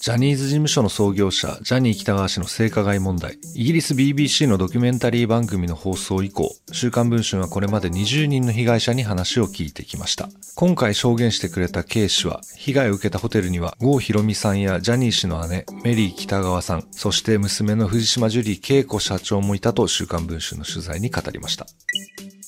ジャニーズ事務所の創業者、ジャニー北川氏の性加害問題。イギリス BBC のドキュメンタリー番組の放送以降、週刊文春はこれまで20人の被害者に話を聞いてきました。今回証言してくれた K 氏は、被害を受けたホテルには、郷ひろみさんやジャニー氏の姉、メリー北川さん、そして娘の藤島ジュリー恵子社長もいたと週刊文春の取材に語りました。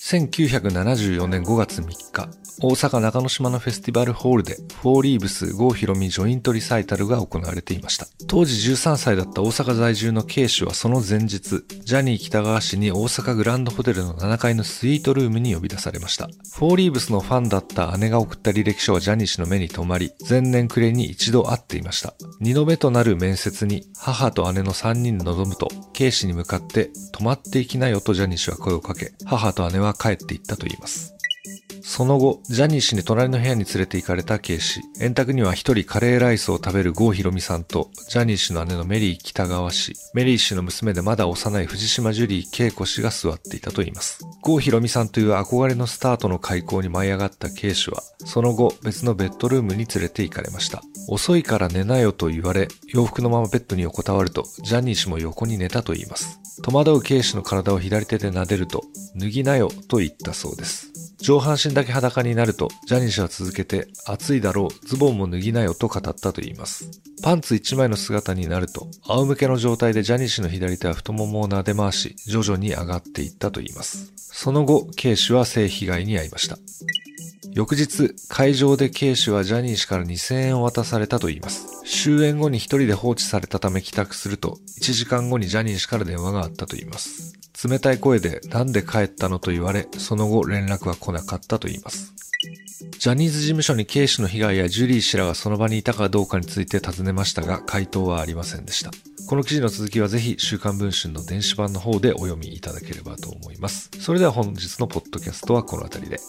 1974年5月3日、大阪中之島のフェスティバルホールで、フォーリーブス郷ひろみジョイントリサイタルが行われていました。当時13歳だった大阪在住の K 氏はその前日、ジャニー北川氏に大阪グランドホテルの7階のスイートルームに呼び出されました。フォーリーブスのファンだった姉が送った履歴書はジャニー氏の目に留まり、前年暮れに一度会っていました。二度目となる面接に、母と姉の3人で臨むと、K 氏に向かって、泊まっていきなよとジャニー氏は声をかけ、母と姉は帰っていったと言います。その後、ジャニー氏に隣の部屋に連れて行かれた K 氏。円卓には一人カレーライスを食べる郷ひろみさんと、ジャニー氏の姉のメリー北川氏、メリー氏の娘でまだ幼い藤島ジュリー恵子氏が座っていたといいます。郷ひろみさんという憧れのスタートの開口に舞い上がった K 氏は、その後別のベッドルームに連れて行かれました。遅いから寝なよと言われ、洋服のままベッドに横たわると、ジャニー氏も横に寝たと言います。戸惑う K 氏の体を左手で撫でると、脱ぎなよと言ったそうです。上半身だけ裸になると、ジャニー氏は続けて、暑いだろう、ズボンも脱ぎなよと語ったと言います。パンツ一枚の姿になると、仰向けの状態でジャニー氏の左手は太ももを撫で回し、徐々に上がっていったと言います。その後、K 氏は性被害に遭いました。翌日、会場で K 氏はジャニー氏から2000円を渡されたと言います。終演後に一人で放置されたため帰宅すると、1時間後にジャニー氏から電話があったと言います。冷たい声でなんで帰ったのと言われ、その後連絡は来なかったと言います。ジャニーズ事務所に K 氏の被害やジュリー氏らがその場にいたかどうかについて尋ねましたが、回答はありませんでした。この記事の続きはぜひ週刊文春の電子版の方でお読みいただければと思います。それでは本日のポッドキャストはこの辺りで。